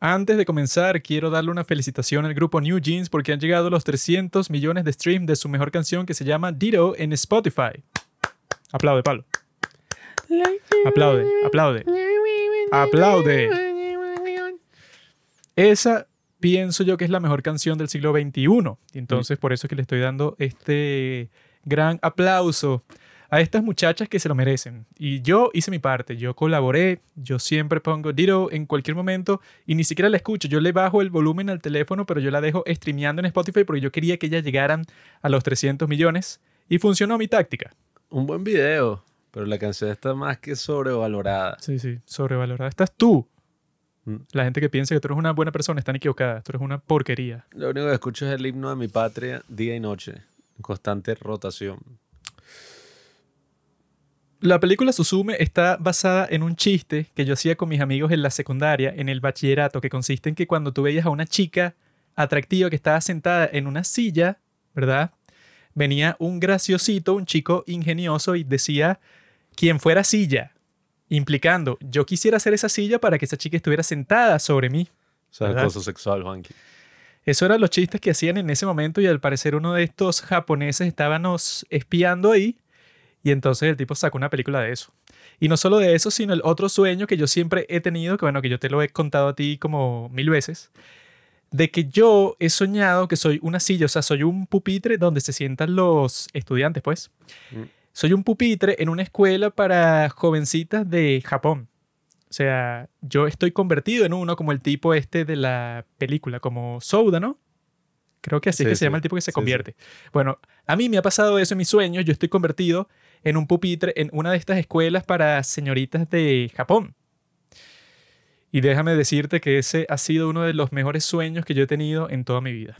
Antes de comenzar, quiero darle una felicitación al grupo New Jeans porque han llegado los 300 millones de streams de su mejor canción que se llama Ditto en Spotify. Aplaude, Pablo. Aplaude, aplaude. Aplaude. Esa pienso yo que es la mejor canción del siglo XXI. Entonces por eso es que le estoy dando este gran aplauso a estas muchachas que se lo merecen. Y yo hice mi parte, yo colaboré, yo siempre pongo Ditto en cualquier momento y ni siquiera la escucho. Yo le bajo el volumen al teléfono, pero yo la dejo streameando en Spotify porque yo quería que ellas llegaran a los 300 millones y funcionó mi táctica. Un buen video, pero la canción está más que sobrevalorada. Sí, sí, sobrevalorada. Estás tú. Mm. La gente que piensa que tú eres una buena persona están equivocadas. Tú eres una porquería. Lo único que escucho es el himno de mi patria día y noche, en constante rotación. La película Susume está basada en un chiste que yo hacía con mis amigos en la secundaria, en el bachillerato, que consiste en que cuando tú veías a una chica atractiva que estaba sentada en una silla, ¿verdad? Venía un graciosito, un chico ingenioso y decía, quien fuera silla, implicando, yo quisiera hacer esa silla para que esa chica estuviera sentada sobre mí. O sea, acoso sexual, Juanqui. Eso eran los chistes que hacían en ese momento y al parecer uno de estos japoneses estábamos espiando ahí y entonces el tipo sacó una película de eso. Y no solo de eso, sino el otro sueño que yo siempre he tenido, que bueno, que yo te lo he contado a ti como mil veces, de que yo he soñado que soy una silla, o sea, soy un pupitre donde se sientan los estudiantes, pues. Mm. Soy un pupitre en una escuela para jovencitas de Japón. O sea, yo estoy convertido en uno como el tipo este de la película, como Souda, ¿no? Creo que así es que se llama el tipo que se convierte. Bueno, a mí me ha pasado eso en mis sueños. Yo estoy convertido en un pupitre en una de estas escuelas para señoritas de Japón. Y déjame decirte que ese ha sido uno de los mejores sueños que yo he tenido en toda mi vida.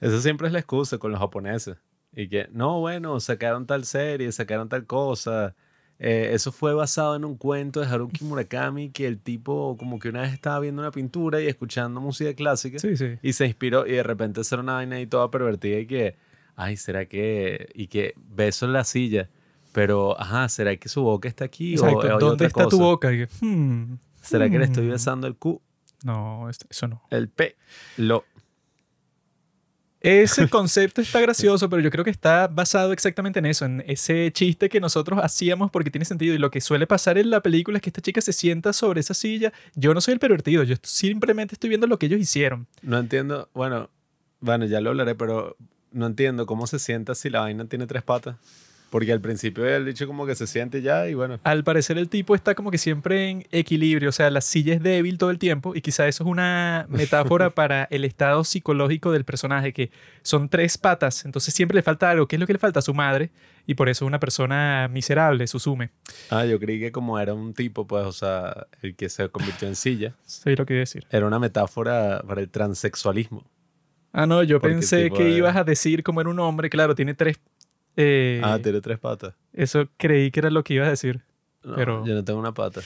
Eso siempre es la excusa con los japoneses. Y que, no, bueno, sacaron tal serie, sacaron tal cosa. Eh, eso fue basado en un cuento de Haruki Murakami que el tipo como que una vez estaba viendo una pintura y escuchando música clásica y se inspiró y de repente hacer una vaina y toda pervertida y que ay, ¿será que...? Y que beso en la silla, pero, ajá, ¿será que su boca está aquí? o, ¿Dónde está tu boca? Hmm, ¿Será que le estoy hmm". besando el Q? No, eso no. El P. Lo. Ese concepto está gracioso, pero yo creo que está basado exactamente en eso, en ese chiste que nosotros hacíamos porque tiene sentido. Y lo que suele pasar en la película es que esta chica se sienta sobre esa silla. Yo no soy el pervertido, yo simplemente estoy viendo lo que ellos hicieron. No entiendo, bueno, bueno, ya lo hablaré, pero no entiendo cómo se sienta si la vaina tiene tres patas. Porque al principio el dicho como que se siente ya y bueno. Al parecer el tipo está como que siempre en equilibrio, o sea, la silla es débil todo el tiempo y quizá eso es una metáfora para el estado psicológico del personaje, que son tres patas, entonces siempre le falta algo. ¿Qué es lo que le falta a su madre? Y por eso es una persona miserable, Susume. Ah, yo creí que como era un tipo, pues, o sea, el que se convirtió en silla. Sí, lo que decir. Era una metáfora para el transexualismo. Ah, no, yo pensé que ibas a decir como era un hombre, claro, tiene tres... Eh, ah, tiene tres patas. Eso creí que era lo que ibas a decir. No, pero... yo no tengo una pata.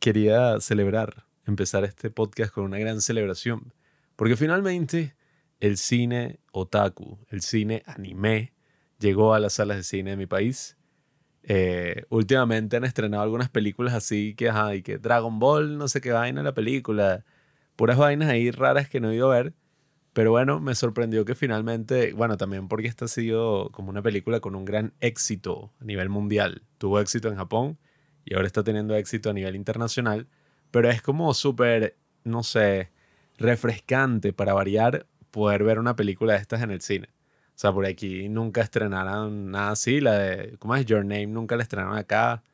Quería celebrar, empezar este podcast con una gran celebración, porque finalmente el cine otaku, el cine anime, llegó a las salas de cine de mi país. Eh, últimamente han estrenado algunas películas así que, ajá, y que Dragon Ball, no sé qué vaina la película, puras vainas ahí raras que no he ido a ver. Pero bueno, me sorprendió que finalmente, bueno, también porque esta ha sido como una película con un gran éxito a nivel mundial. Tuvo éxito en Japón y ahora está teniendo éxito a nivel internacional. Pero es como súper, no sé, refrescante para variar poder ver una película de estas en el cine. O sea, por aquí nunca estrenaron nada así. La de, ¿cómo es? Your Name nunca la estrenaron acá.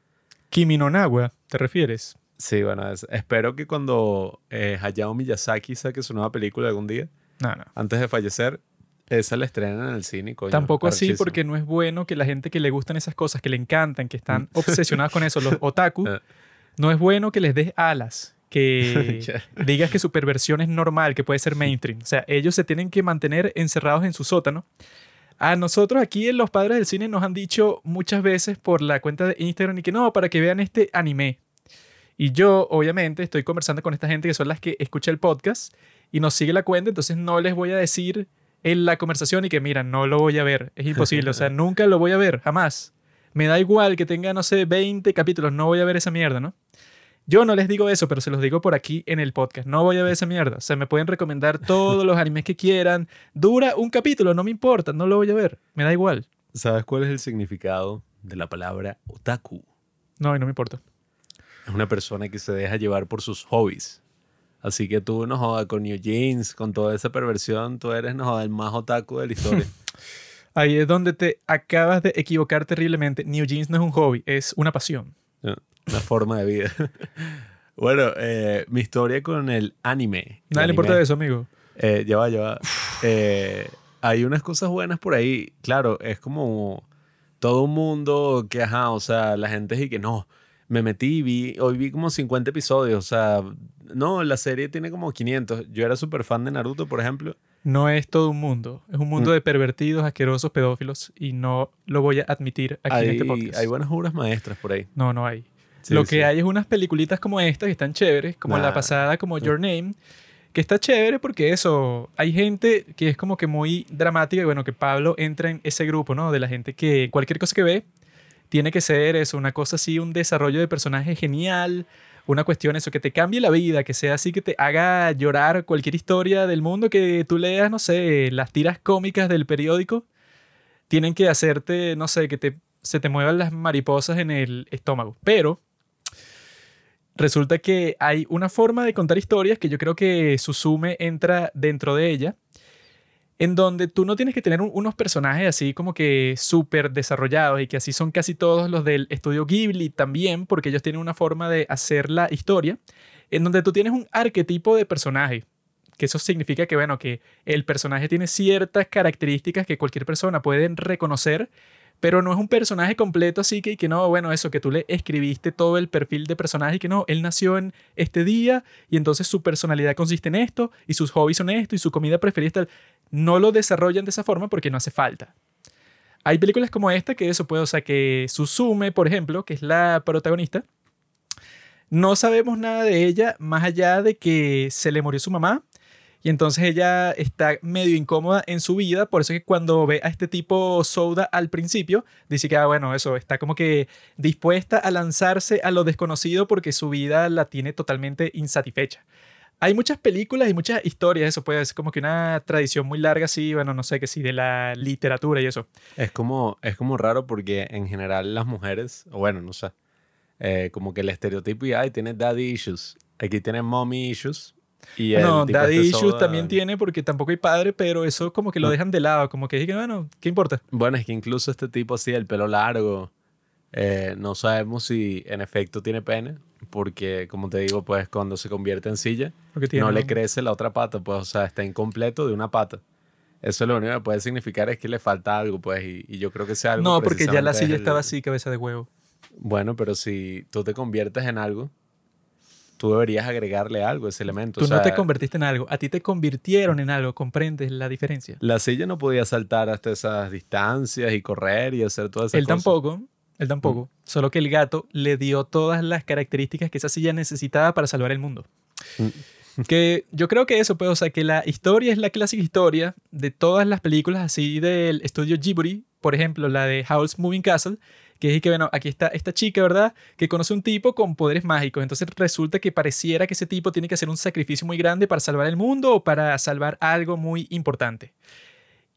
Kimi no Nawa, ¿te refieres? Sí, bueno, espero que cuando eh, Hayao Miyazaki saque su nueva película algún día, no, no. Antes de fallecer, esa la estrenan en el cine. Tampoco así, porque no es bueno que la gente que le gustan esas cosas, que le encantan, que están obsesionadas con eso, los otaku, ah. no es bueno que les des alas, que digas que su perversión es normal, que puede ser mainstream. O sea, ellos se tienen que mantener encerrados en su sótano. A nosotros aquí en Los Padres del Cine nos han dicho muchas veces por la cuenta de Instagram y que no, para que vean este anime. Y yo, obviamente, estoy conversando con esta gente que son las que escucha el podcast y nos sigue la cuenta, entonces no les voy a decir en la conversación y que, mira, no lo voy a ver. Es imposible, o sea, nunca lo voy a ver, jamás. Me da igual que tenga, no sé, 20 capítulos, no voy a ver esa mierda, ¿no? Yo no les digo eso, pero se los digo por aquí en el podcast. No voy a ver esa mierda. Se me pueden recomendar todos los animes que quieran. Dura un capítulo, no me importa, no lo voy a ver. Me da igual. ¿Sabes cuál es el significado de la palabra otaku? No, y no me importa. Es una persona que se deja llevar por sus hobbies. Así que tú no jodas con New Jeans, con toda esa perversión, tú eres no el más otaku de la historia. Ahí es donde te acabas de equivocar terriblemente. New Jeans no es un hobby, es una pasión. No, Una forma de vida. bueno, eh, mi historia con el anime. Nada le importa de eso, amigo. eh, ya va, ya va. Eh, hay unas cosas buenas por ahí. Claro, es como todo un mundo que, ajá, o sea, la gente dice que no. Me metí y vi, hoy vi como 50 episodios. O sea, no, la serie tiene como 500. Yo era súper fan de Naruto, por ejemplo. No es todo un mundo. Es un mundo Mm. de pervertidos, asquerosos, pedófilos. Y no lo voy a admitir aquí en Hay, este podcast. hay buenas obras maestras por ahí. No, no hay. Sí, lo sí. que hay es unas peliculitas como estas que están chéveres, como la Nah. pasada, como Your Name, que está chévere porque eso, hay gente que es como que muy dramática y bueno, que Pablo entra en ese grupo, ¿no? De la gente que cualquier cosa que ve tiene que ser eso, una cosa así, un desarrollo de personaje genial, una cuestión eso, que te cambie la vida, que sea así, que te haga llorar cualquier historia del mundo que tú leas, no sé, las tiras cómicas del periódico, tienen que hacerte, no sé, que te, se te muevan las mariposas en el estómago. Pero resulta que hay una forma de contar historias que yo creo que Susume entra dentro de ella, en donde tú no tienes que tener un- unos personajes así como que súper desarrollados y que así son casi todos los del estudio Ghibli también, porque ellos tienen una forma de hacer la historia, en donde tú tienes un arquetipo de personaje. Que eso significa que, bueno, que el personaje tiene ciertas características que cualquier persona puede reconocer, pero no es un personaje completo, así que, que no, bueno, eso, que tú le escribiste todo el perfil de personaje y que no, él nació en este día y entonces su personalidad consiste en esto y sus hobbies son esto y su comida preferida es tal. No lo desarrollan de esa forma porque no hace falta. Hay películas como esta que eso puede, o sea, que Susume, por ejemplo, que es la protagonista, no sabemos nada de ella más allá de que se le murió su mamá y entonces ella está medio incómoda en su vida, por eso es que cuando ve a este tipo Souda al principio, dice que, ah, bueno, eso, está como que dispuesta a lanzarse a lo desconocido porque su vida la tiene totalmente insatisfecha. Hay muchas películas y muchas historias, eso puede ser como que una tradición muy larga, así, bueno, no sé, que sí, de la literatura y eso. Es como, es como raro porque en general las mujeres, bueno, no sé, eh, como que el estereotipo y ay, tiene daddy issues. Aquí tiene mommy issues. Y No, Daddy este Issues soda- también tiene porque tampoco hay padre, pero eso como que lo No. dejan de lado, como que dije, bueno, ¿qué importa? Bueno, es que incluso este tipo así, el pelo largo, eh, no sabemos si en efecto tiene pene, porque como te digo, pues cuando se convierte en silla, tiene no le crece la otra pata, pues o sea, está incompleto de una pata. Eso lo único que puede significar es que le falta algo, pues, y, y yo creo que sea algo No, porque ya la silla es el- estaba así, cabeza de huevo. Bueno, pero si tú te conviertes en algo, tú deberías agregarle algo, ese elemento. Tú o no te sea, convertiste en algo, a ti te convirtieron en algo, ¿comprendes la diferencia? La silla no podía saltar hasta esas distancias y correr y hacer todas esas Él cosas. tampoco, él tampoco, solo que el gato le dio todas las características que esa silla necesitaba para salvar el mundo. Mm. que yo creo que eso, pues, o sea, que la historia es la clásica historia de todas las películas así del estudio Ghibli, por ejemplo, la de Howl's Moving Castle, que es que, bueno, aquí está esta chica, ¿verdad? Que conoce un tipo con poderes mágicos. Entonces resulta que pareciera que ese tipo tiene que hacer un sacrificio muy grande para salvar el mundo o para salvar algo muy importante.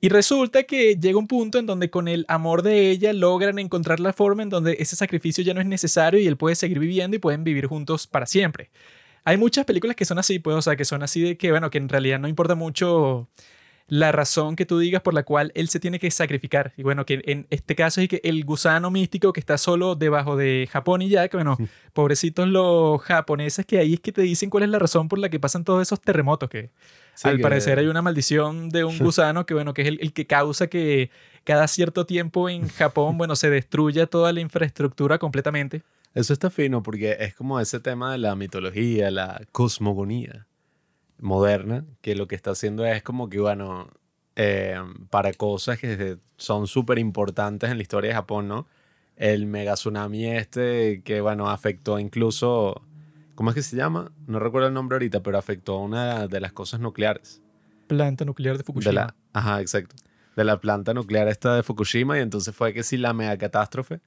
Y resulta que llega un punto en donde con el amor de ella logran encontrar la forma en donde ese sacrificio ya no es necesario y él puede seguir viviendo y pueden vivir juntos para siempre. Hay muchas películas que son así, pues, o sea, que son así de que, bueno, que en realidad no importa mucho la razón que tú digas por la cual él se tiene que sacrificar. Y bueno, que en este caso es que el gusano místico que está solo debajo de Japón y ya, que bueno, pobrecitos los japoneses que ahí es que te dicen cuál es la razón por la que pasan todos esos terremotos, que Sí, al que- parecer hay una maldición de un gusano que, bueno, que es el, el que causa que cada cierto tiempo en Japón, bueno, se destruya toda la infraestructura completamente. Eso está fino porque es como ese tema de la mitología, la cosmogonía moderna, que lo que está haciendo es como que, bueno, eh, para cosas que son súper importantes en la historia de Japón, ¿no? El mega tsunami este que, bueno, afectó incluso, ¿cómo es que se llama? No recuerdo el nombre ahorita, pero afectó una de las cosas nucleares. Planta nuclear de Fukushima. De la, ajá, exacto. De la planta nuclear esta de Fukushima y entonces fue que sí la mega catástrofe.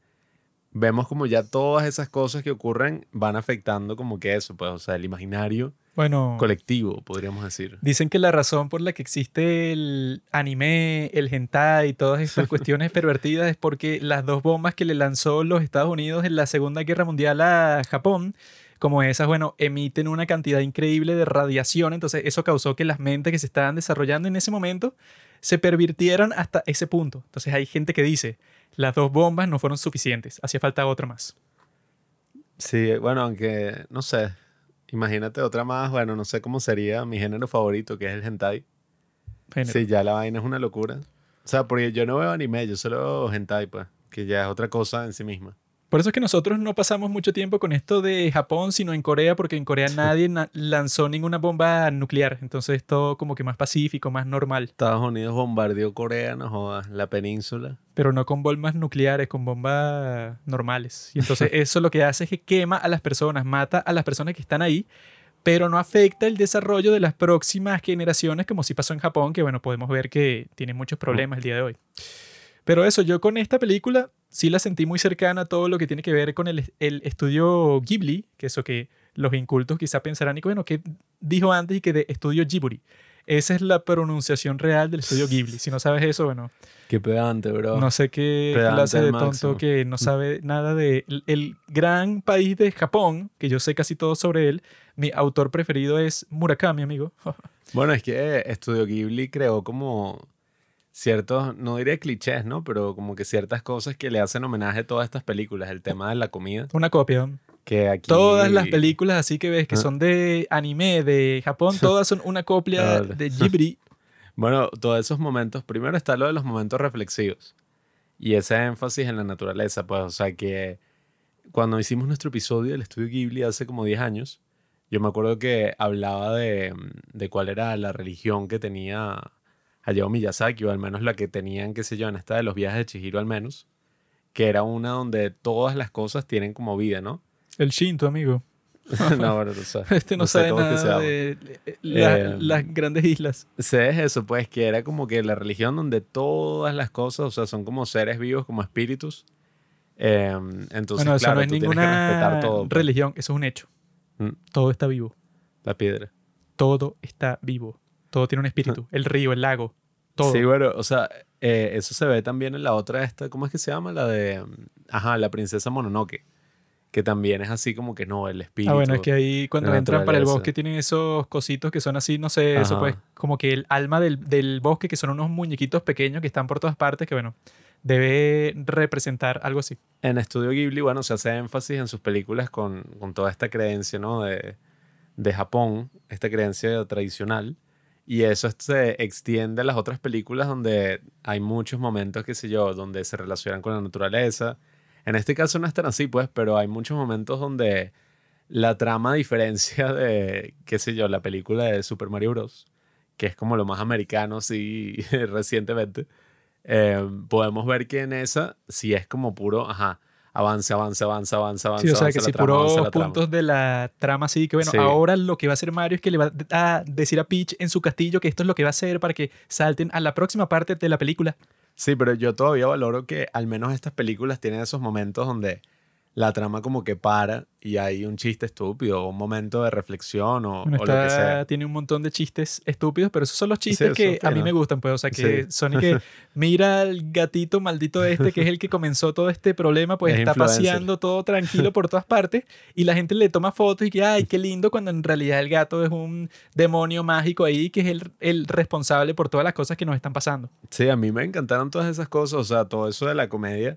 vemos como ya todas esas cosas que ocurren van afectando como que eso, pues, o sea, el imaginario Bueno, colectivo, podríamos decir. dicen que la razón por la que existe el anime, el hentai y todas estas cuestiones pervertidas es porque las dos bombas que le lanzó los Estados Unidos en la Segunda Guerra Mundial a Japón, como esas, bueno, emiten una cantidad increíble de radiación, entonces eso causó que las mentes que se estaban desarrollando en ese momento se pervirtieran hasta ese punto. Entonces hay gente que dice, las dos bombas no fueron suficientes, hacía falta otra más. Sí, bueno, aunque, no sé, imagínate otra más, bueno, no sé cómo sería mi género favorito, que es el hentai. Género. Sí, ya la vaina es una locura. O sea, porque yo no veo anime, yo solo veo hentai, pues, que ya es otra cosa en sí misma. Por eso es que nosotros no pasamos mucho tiempo con esto de Japón, sino en Corea, porque en Corea nadie na- lanzó ninguna bomba nuclear. Entonces todo como que más pacífico, más normal. Estados Unidos bombardeó Corea, no jodas, la península. Pero no con bombas nucleares, con bombas normales. Y entonces eso lo que hace es que quema a las personas, mata a las personas que están ahí, pero no afecta el desarrollo de las próximas generaciones, como sí pasó en Japón, que bueno, podemos ver que tiene muchos problemas el día de hoy. Pero eso, yo con esta película sí la sentí muy cercana a todo lo que tiene que ver con el, el estudio Ghibli, que eso que los incultos quizá pensarán, y que, bueno, ¿qué dijo antes y que de estudio Ghibli? Esa es la pronunciación real del estudio Ghibli. Si no sabes eso, bueno, Qué pedante, bro. no sé qué Pedante clase de máximo. tonto que no sabe nada de el, el gran país de Japón, que yo sé casi todo sobre él. Mi autor preferido es Murakami, amigo. Bueno, es que Estudio Ghibli creó como ciertos, no diré clichés, ¿no? Pero como que ciertas cosas que le hacen homenaje a todas estas películas. El tema de la comida, Una copia. que aquí... Todas las películas así que ves que Ah. son de anime de Japón, todas son una copia Dale. de Ghibli. Bueno, todos esos momentos, primero está lo de los momentos reflexivos y ese énfasis en la naturaleza, pues, o sea que cuando hicimos nuestro episodio del estudio Ghibli hace como 10 años, yo me acuerdo que hablaba de, de cuál era la religión que tenía Hayao Miyazaki, o al menos la que tenían, qué sé yo, en esta de los viajes de Chihiro al menos, que era una donde todas las cosas tienen como vida, ¿no? El Shinto, amigo. no, bueno, Este no, no sé sabe cómo es que se nada de la- Eh, las grandes islas. Es eso, pues, que era como que la religión donde todas las cosas, o sea, son como seres vivos, como espíritus. Eh, entonces, bueno, eso claro, no es tú tienes que ninguna respetar todo. pues. religión, eso es un hecho. Mm. Todo está vivo. La piedra. Todo está vivo. Todo tiene un espíritu. El río, el lago, todo. Sí, bueno, o sea, eh, eso se ve también en la otra esta, ¿cómo es que se llama? La de, mm, ajá, la princesa Mononoke. Que también es así como que no, el espíritu. Ah, bueno, es que ahí cuando entran para el bosque tienen esos cositos que son así, no sé, eso Ajá. pues como que el alma del, del bosque, que son unos muñequitos pequeños que están por todas partes, que bueno, debe representar algo así. En Estudio Ghibli, bueno, se hace énfasis en sus películas con, con toda esta creencia, ¿no? De, de Japón, esta creencia tradicional. Y eso se extiende a las otras películas donde hay muchos momentos, qué sé yo, donde se relacionan con la naturaleza. En este caso no es tan así, pues, pero hay muchos momentos donde la trama, diferencia de, qué sé yo, la película de Super Mario Bros., que es como lo más americano, sí, recientemente, eh, podemos ver que en esa sí es como puro, ajá, avance, avance, avance, avance, avance. Sí, o sea, avance que si puros puntos de la trama así, que bueno, Sí. ahora lo que va a hacer Mario es que le va a decir a Peach en su castillo que esto es lo que va a hacer para que salten a la próxima parte de la película. Sí, pero yo todavía valoro que al menos estas películas tienen esos momentos donde la trama como que para y hay un chiste estúpido o un momento de reflexión o, Bueno, o lo que sea. tiene un montón de chistes estúpidos, pero esos son los chistes que a mí me gustan, pues. O sea, que Sí. son y que mira al gatito maldito este, que es el que comenzó todo este problema, pues Es está influencer. paseando todo tranquilo por todas partes y la gente le toma fotos y que, ay, qué lindo, cuando en realidad el gato es un demonio mágico ahí que es el, el responsable por todas las cosas que nos están pasando. Sí, a mí me encantaron todas esas cosas, o sea, todo eso de la comedia.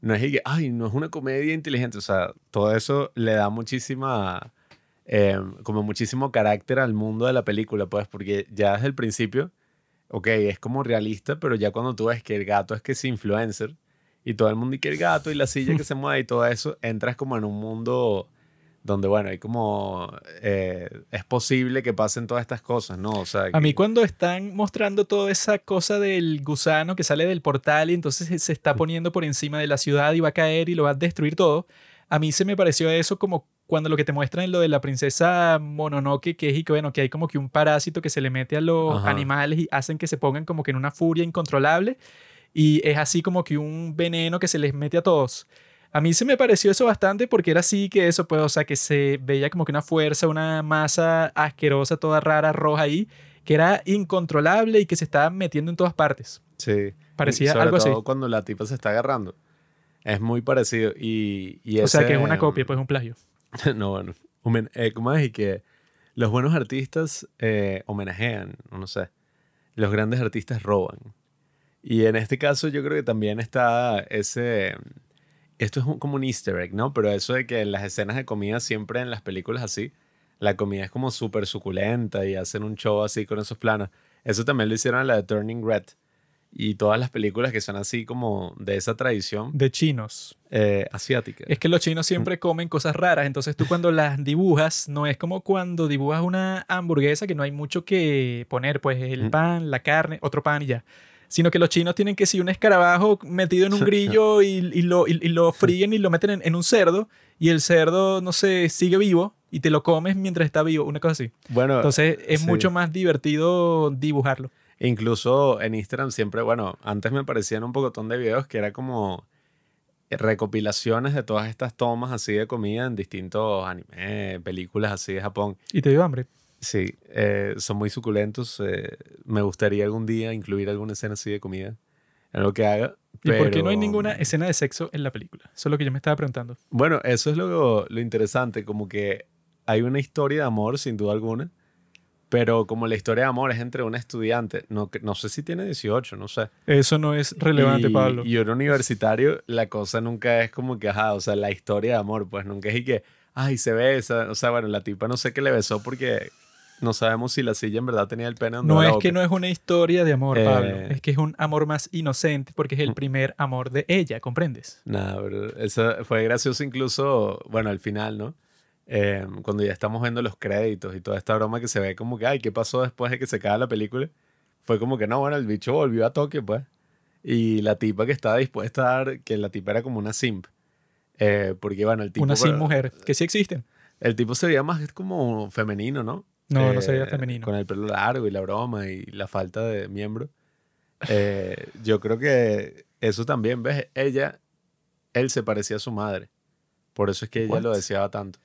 No es que, ay, no es una comedia inteligente, o sea, todo eso le da muchísima, eh, como muchísimo carácter al mundo de la película, pues, porque ya desde el principio, ok, es como realista, pero ya cuando tú ves que el gato es que es influencer y todo el mundo y que el gato y la silla que se mueve y todo eso, entras como en un mundo donde, bueno, hay como, eh, es posible que pasen todas estas cosas, ¿no? O sea, A mí cuando están mostrando toda esa cosa del gusano que sale del portal y entonces se- está poniendo por encima de la ciudad y va a caer y lo va a destruir todo, a mí se me pareció eso como cuando lo que te muestran en lo de la princesa Mononoke, que es y que, bueno, que hay como que un parásito que se le mete a los Ajá. animales y hacen que se pongan como que en una furia incontrolable y es así como que un veneno que se les mete a todos. A mí se me pareció eso bastante porque era así que eso, pues, o sea, que se veía como que una fuerza, una masa asquerosa, toda rara, roja ahí, que era incontrolable y que se estaba metiendo en todas partes. Sí. Parecía Sobre algo así. todo cuando la tipa se está agarrando. Es muy parecido. Y, y O sea, que es una copia, pues un plagio. no, bueno. eh, ¿Cómo es? Y que los buenos artistas eh, homenajean, no sé. Los grandes artistas roban. Y en este caso yo creo que también está ese... Esto es un- como un easter egg, ¿no? Pero eso de que en las escenas de comida siempre en las películas así, la comida es como súper suculenta y hacen un show así con esos planos. Eso también lo hicieron en la de Turning Red. Y todas las películas que son así como de esa tradición De chinos. eh, asiática. Es que los chinos siempre comen cosas raras, entonces tú cuando las dibujas, no es como cuando dibujas una hamburguesa que no hay mucho que poner, pues el Mm. pan, la carne, otro pan y ya. Sino que los chinos tienen que si un escarabajo metido en un grillo y, y lo, y, y lo fríen y lo meten en, en un cerdo y el cerdo, no sé, sigue vivo y te lo comes mientras está vivo, una cosa así. Bueno, Entonces es sí. mucho más divertido dibujarlo. Incluso en Instagram siempre, bueno, antes me aparecían un pocotón de videos que era como recopilaciones de todas estas tomas así de comida en distintos anime, películas así de Japón. Y te dio hambre. Sí, eh, son muy suculentos. eh, me gustaría algún día incluir alguna escena así de comida en lo que haga. ¿Y por qué no hay pero- ninguna escena de sexo en la película? Eso es lo que yo me estaba preguntando. Bueno, eso es lo, lo interesante, como que hay una historia de amor, sin duda alguna, pero como la historia de amor es entre una estudiante, no, no sé si tiene 18, no sé. Eso no es relevante, y, Pablo. Y un universitario, la cosa nunca es como que, ajá, o sea, la historia de amor, pues nunca es y que, ay, se besa. O sea, bueno, la tipa no sé qué le besó porque no sabemos si la silla en verdad tenía el pene donde No la es que no es una historia de amor, Pablo. Eh. Es que es un amor más inocente porque es el Mm. primer amor de ella, ¿comprendes? Nada, pero eso fue gracioso incluso, bueno, al final, ¿no? Eh, cuando ya estamos viendo los créditos y toda esta broma que se ve como que, ay, ¿qué pasó después de que se acaba la película? Fue como que, no, bueno, el bicho volvió a Tokio, pues. Y la tipa que estaba dispuesta a dar, que la tipa era como una simp. Eh, porque, bueno, el tipo... una sin mujer, que sí existen. El tipo se veía más como femenino, ¿no? No, no Eh, se veía femenino. Con el pelo largo y la broma y la falta de miembro. Eh, yo creo que eso también, ¿ves? Ella, él se parecía a su madre. Por eso es que ella What? lo deseaba tanto.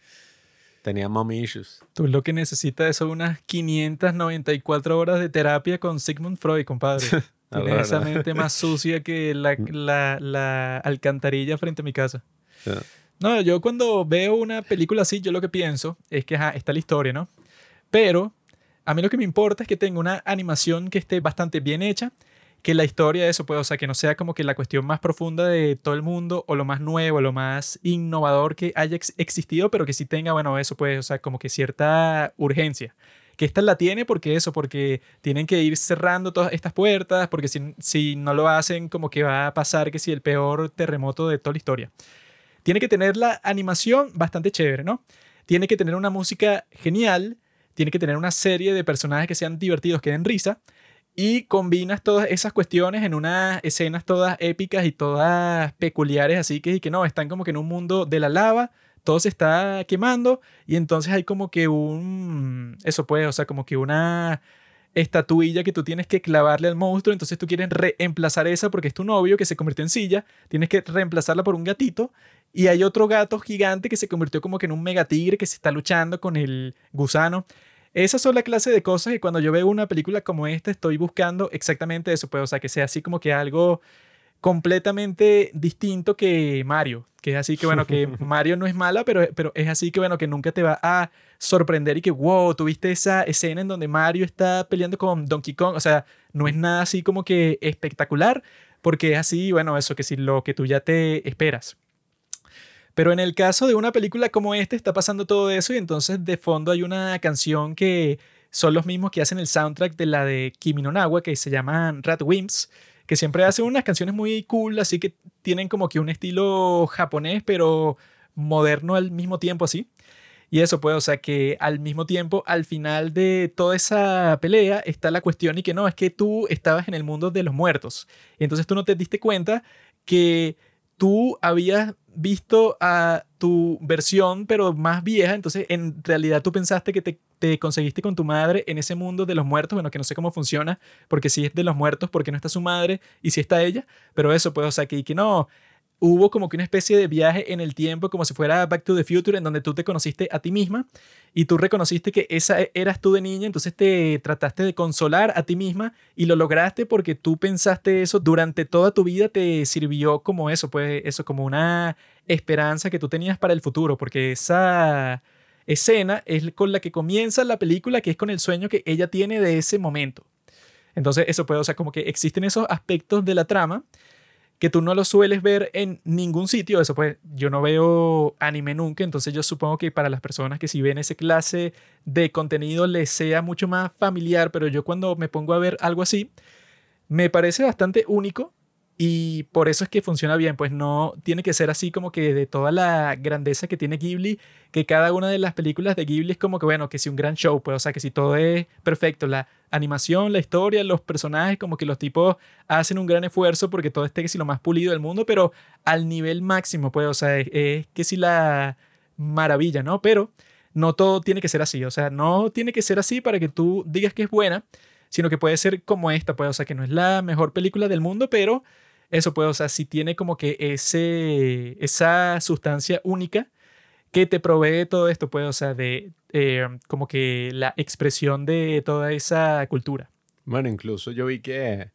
Tenía mommy issues. Tú lo que necesitas son unas 594 horas de terapia con Sigmund Freud, compadre. Tienes esa mente más sucia que la, la- la alcantarilla frente a mi casa. Ya. No, yo cuando veo una película así, yo lo que pienso es que ajá, está la historia, ¿no? Pero a mí lo que me importa es que tenga una animación que esté bastante bien hecha, que la historia de eso, pues, o sea, que no sea como que la cuestión más profunda de todo el mundo o lo más nuevo, lo más innovador que haya ex- existido, pero que sí tenga, bueno, eso, pues, o sea, como que cierta urgencia. Que esta la tiene porque eso, porque tienen que ir cerrando todas estas puertas, porque si, si no lo hacen, como que va a pasar que si el peor terremoto de toda la historia. Tiene que tener la animación bastante chévere, ¿no? Tiene que tener una música genial, tiene que tener una serie de personajes que sean divertidos, que den risa, y combinas todas esas cuestiones en unas escenas todas épicas y todas peculiares, así que, que no, están como que en un mundo de la lava, todo se está quemando, y entonces hay como que un, eso puede, o sea, como que una estatuilla que tú tienes que clavarle al monstruo, entonces tú quieres reemplazar esa porque es tu novio que se convirtió en silla, tienes que reemplazarla por un gatito, y hay otro gato gigante que se convirtió como que en un megatigre que se está luchando con el gusano. Esas son la clase de cosas que cuando yo veo una película como esta estoy buscando exactamente eso, pues, o sea, que sea así como que algo completamente distinto que Mario, que es así que bueno, que Mario no es mala, pero, pero es así que bueno, que nunca te va a sorprender y que wow, tuviste esa escena en donde Mario está peleando con Donkey Kong, o sea, no es nada así como que espectacular, porque es así, bueno, eso que si lo que tú ya te esperas. Pero en el caso de una película como esta está pasando todo eso y entonces de fondo hay una canción que son los mismos que hacen el soundtrack de la de Kimi no Nawa que se llaman Rat Wimps, que siempre hacen unas canciones muy cool, así que tienen como que un estilo japonés pero moderno al mismo tiempo así. Y eso pues, o sea que al mismo tiempo, al final de toda esa pelea está la cuestión y que no, es que tú estabas en el mundo de los muertos. Y entonces tú no te diste cuenta que tú habías visto a tu versión, pero más vieja, entonces en realidad tú pensaste que te, te, conseguiste con tu madre en ese mundo de los muertos, bueno, que no sé cómo funciona, porque si es de los muertos, porque no está su madre y si está ella, pero eso, pues, o sea, que, que no, hubo como que una especie de viaje en el tiempo, como si fuera Back to the Future, en donde tú te conociste a ti misma y tú reconociste que esa eras tú de niña, entonces te trataste de consolar a ti misma y lo lograste porque tú pensaste eso durante toda tu vida, te sirvió como eso, pues eso, como una esperanza que tú tenías para el futuro, porque esa escena es con la que comienza la película, que es con el sueño que ella tiene de ese momento. Entonces, eso puede, o sea, como que existen esos aspectos de la trama que tú no lo sueles ver en ningún sitio. Eso pues, yo no veo anime nunca, entonces yo supongo que para las personas que si ven ese clase de contenido les sea mucho más familiar, pero yo cuando me pongo a ver algo así, me parece bastante único y por eso es que funciona bien, pues no tiene que ser así como que de toda la grandeza que tiene Ghibli, que cada una de las películas de Ghibli es como que, bueno, que si un gran show, pues, o sea, que si todo es perfecto, la animación, la historia, los personajes, como que los tipos hacen un gran esfuerzo porque todo esté que si lo más pulido del mundo, pero al nivel máximo, pues, o sea, es, es que si la maravilla, ¿no? Pero no todo tiene que ser así, o sea, no tiene que ser así para que tú digas que es buena, sino que puede ser como esta, pues, o sea, que no es la mejor película del mundo, pero eso puede, o sea, si tiene como que ese, esa sustancia única que te provee todo esto, pues, o sea, de eh, como que la expresión de toda esa cultura. Bueno, incluso yo vi que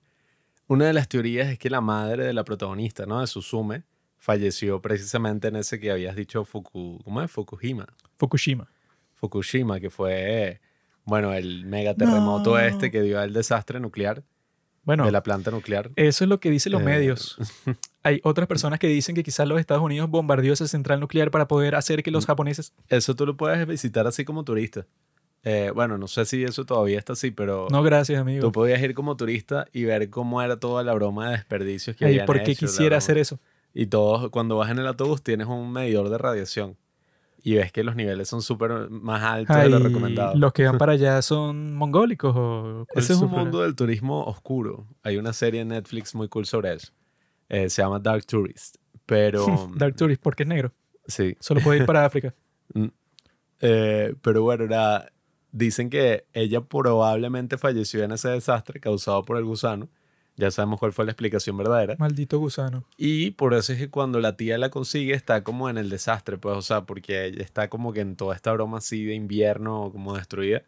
una de las teorías es que la madre de la protagonista, ¿no? De Suzume, falleció precisamente en ese que habías dicho, Fuku, ¿cómo es? Fukushima. Fukushima. Fukushima, que fue, bueno, el megaterremoto este que dio el desastre nuclear bueno, de la planta nuclear. Eso es lo que dicen los Eh, medios. Hay otras personas que dicen que quizás los Estados Unidos bombardeó esa central nuclear para poder hacer que los Mm. japoneses... Eso tú lo puedes visitar así como turista. Eh, bueno, no sé si eso todavía está así, pero No, gracias, amigo. tú podías ir como turista y ver cómo era toda la broma de desperdicios que Ay, habían ¿Por qué hecho, quisiera hacer eso? Y todos, cuando vas en el autobús, tienes un medidor de radiación. Y ves que los niveles son súper más altos de lo recomendado. ¿Los que van para allá son mongólicos o Ese es un mundo del turismo oscuro. Hay una serie en Netflix muy cool sobre eso. Eh, se llama Dark Tourist. Pero. Dark Tourist, porque es negro. Sí. Solo puede ir para África. Eh, pero bueno, nada, dicen que ella probablemente falleció en ese desastre causado por el gusano. Ya sabemos cuál fue la explicación verdadera. Maldito gusano. Y por eso es que cuando la tía la consigue está como en el desastre, pues, o sea, porque ella está como que en toda esta broma así de invierno, como destruida.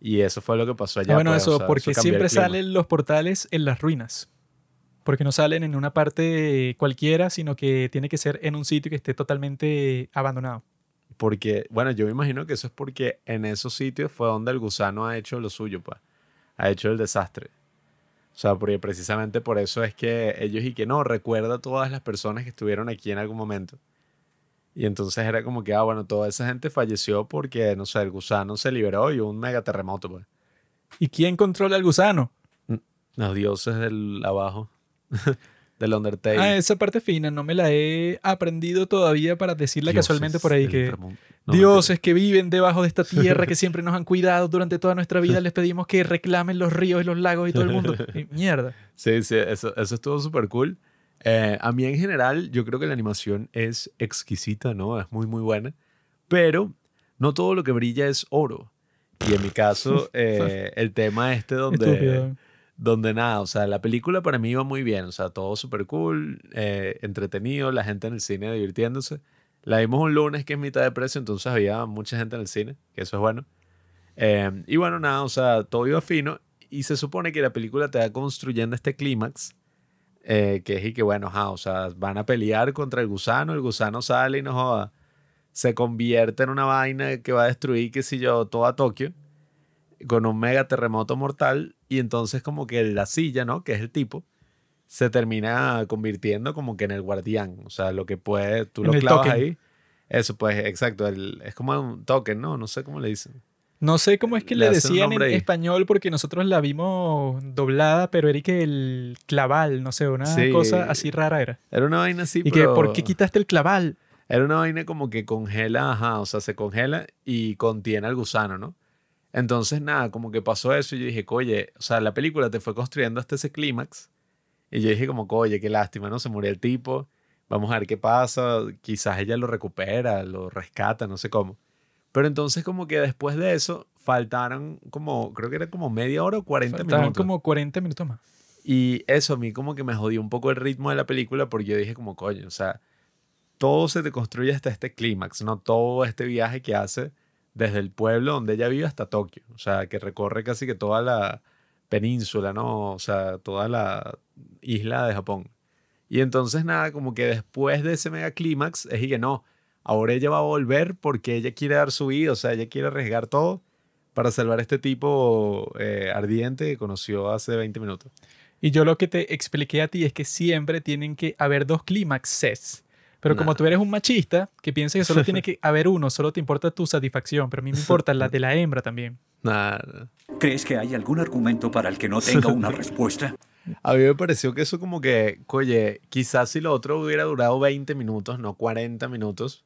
Y eso fue lo que pasó allá. Ah, bueno, pues, o eso, sea, porque siempre salen los portales en las ruinas. Porque no salen en una parte cualquiera, sino que tiene que ser en un sitio que esté totalmente abandonado. Porque, bueno, yo me imagino que eso es porque en esos sitios fue donde el gusano ha hecho lo suyo, pues. Ha hecho el desastre. O sea, porque precisamente por eso es que ellos y que no, recuerda a todas las personas que estuvieron aquí en algún momento. Y entonces era como que, ah, bueno, toda esa gente falleció porque, no sé, el gusano se liberó y hubo un mega terremoto, pues. ¿Y quién controla al gusano? Los dioses del abajo, del Undertale. Ah, esa parte fina no me la he aprendido todavía para decirla casualmente por ahí que. No, dioses que viven debajo de esta tierra que siempre nos han cuidado durante toda nuestra vida, les pedimos que reclamen los ríos y los lagos y todo el mundo. Y mierda. Sí, sí, eso, eso estuvo súper cool. Eh, a mí en general, yo creo que la animación es exquisita, ¿no? Es muy, muy buena. Pero no todo lo que brilla es oro. Y en mi caso, eh, el tema este donde, Estúpido. donde nada, o sea, la película para mí iba muy bien, o sea, todo súper cool, eh, entretenido, la gente en el cine divirtiéndose. La vimos un lunes que es mitad de precio, entonces había mucha gente en el cine, que eso es bueno. Eh, y bueno, nada, o sea, todo iba fino y se supone que la película te va construyendo este clímax, eh, que es y que bueno, ajá, o sea, van a pelear contra el gusano, el gusano sale y no joda, se convierte en una vaina que va a destruir, qué sé yo, toda Tokio con un mega terremoto mortal y entonces como que la silla, ¿no? Que es el tipo, se termina convirtiendo como que en el guardián, o sea, lo que puede, tú En lo clavas token. ahí. Eso, pues, exacto, el- es como un token, ¿no? No sé cómo le dicen. No sé cómo es que Le decían en ahí. español porque nosotros la vimos doblada, pero era que el claval, no sé, una Sí. cosa así rara era. Era una vaina así, Y que, pero ¿por qué quitaste el claval? era una vaina como que congela, ajá, o sea, se congela y contiene al gusano, ¿no? Entonces, nada, como que pasó eso y yo dije, oye, o sea, la película te fue construyendo hasta ese clímax y yo dije como, oye, qué lástima, ¿no? Se murió el tipo, vamos a ver qué pasa, quizás ella lo recupera, lo rescata, no sé cómo. Pero entonces como que después de eso faltaron como, creo que era como media hora o 40 Faltaban minutos. como 40 minutos más. Y eso a mí como que me jodió un poco el ritmo de la película porque yo dije como, coño, o sea, todo se te construye hasta este clímax, ¿no? Todo este viaje que hace desde el pueblo donde ella vive hasta Tokio. O sea, que recorre casi que toda la península, ¿no? O sea, toda la isla de Japón. Y entonces nada, como que después de ese mega clímax es y que no, ahora ella va a volver porque ella quiere dar su vida, o sea, ella quiere arriesgar todo para salvar a este tipo eh, ardiente que conoció hace 20 minutos. Y yo lo que te expliqué a ti es que siempre tienen que haber dos clímaxes. Pero como Nah. tú eres un machista que piensa que solo tiene que haber uno, solo te importa tu satisfacción, pero a mí me importa la de la hembra también. Nada. ¿Crees que hay algún argumento para el que no tenga una respuesta? A mí me pareció que eso como que, oye, quizás si lo otro hubiera durado 20 minutos, no 40 minutos,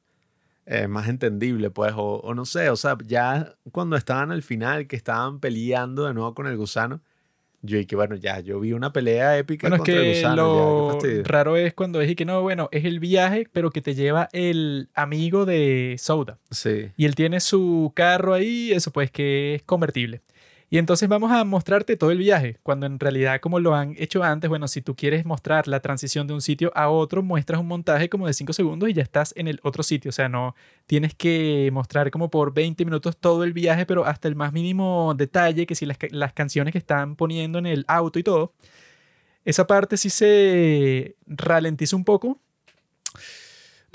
eh, más entendible, pues, o, o no sé, o sea, ya cuando estaban al final, que estaban peleando de nuevo con el gusano, yo y que bueno, ya, yo vi una pelea épica Bueno, es contra el ya, qué fastidio. raro es cuando es y que no, bueno, es el viaje, pero que te lleva el amigo de Soda. Sí. Y él tiene su carro ahí, eso pues que es convertible. Y entonces vamos a mostrarte todo el viaje, cuando en realidad como lo han hecho antes, bueno, si tú quieres mostrar la transición de un sitio a otro, muestras un montaje como de 5 segundos y ya estás en el otro sitio. O sea, no tienes que mostrar como por 20 minutos todo el viaje, pero hasta el más mínimo detalle, que si las, las canciones que están poniendo en el auto y todo. Esa parte sí se ralentiza un poco,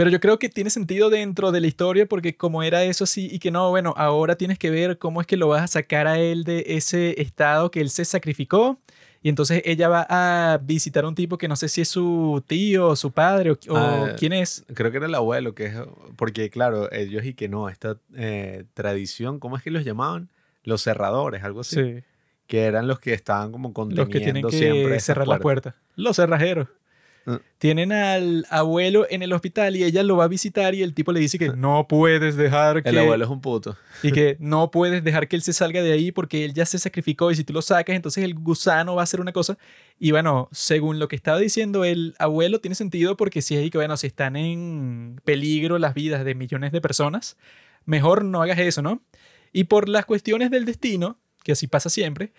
pero yo creo que tiene sentido dentro de la historia porque como era eso sí y que no, bueno, ahora tienes que ver cómo es que lo vas a sacar a él de ese estado que él se sacrificó y entonces ella va a visitar a un tipo que no sé si es su tío o su padre o, o Ah, quién es. Creo que era el abuelo, que es, porque claro, ellos y que no, esta eh, tradición, ¿cómo es que los llamaban? Los cerradores, algo así. Sí, Que eran los que estaban como los conteniendo que tienen siempre que esas cerrar las puertas. puertas. Los cerrajeros. Ah. Tienen al abuelo en el hospital y ella lo va a visitar y el tipo le dice que no puedes dejar que... El abuelo es un puto. Y que no puedes dejar que él se salga de ahí porque él ya se sacrificó y si tú lo sacas, entonces el gusano va a hacer una cosa. Y bueno, según lo que estaba diciendo el abuelo, tiene sentido porque si es que, bueno, si están en peligro las vidas de millones de personas, mejor no hagas eso, ¿no? Y por las cuestiones del destino, que así pasa siempre,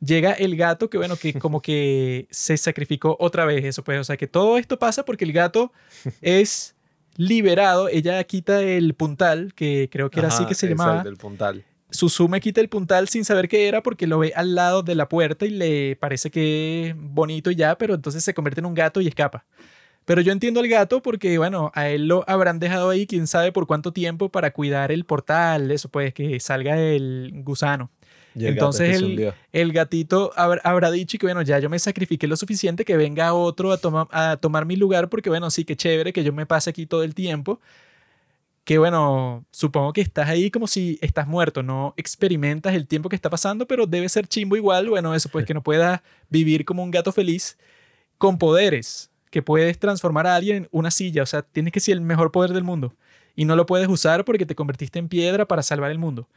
llega el gato que, bueno, que como que se sacrificó otra vez, eso pues, o sea, que todo esto pasa porque el gato es liberado, ella quita el puntal, que creo que era así que se exacto, llamaba. el puntal. Susume quita el puntal sin saber qué era porque lo ve al lado de la puerta y le parece que es bonito y ya, pero entonces se convierte en un gato y escapa. Pero yo entiendo al gato porque, bueno, a él lo habrán dejado ahí quién sabe por cuánto tiempo para cuidar el portal, eso pues, que salga el gusano. Y el gato Entonces el, el gatito habr- habrá dicho que, bueno, ya yo me sacrifiqué lo suficiente que venga otro a, toma- a tomar mi lugar porque, bueno, sí, que chévere que yo me pase aquí todo el tiempo. Que, bueno, supongo que estás ahí como si estás muerto, no experimentas el tiempo que está pasando, pero debe ser chimbo igual, bueno, eso pues que no puedas vivir como un gato feliz con poderes, que puedes transformar a alguien en una silla, o sea, tienes que ser el mejor poder del mundo y no lo puedes usar porque te convertiste en piedra para salvar el mundo.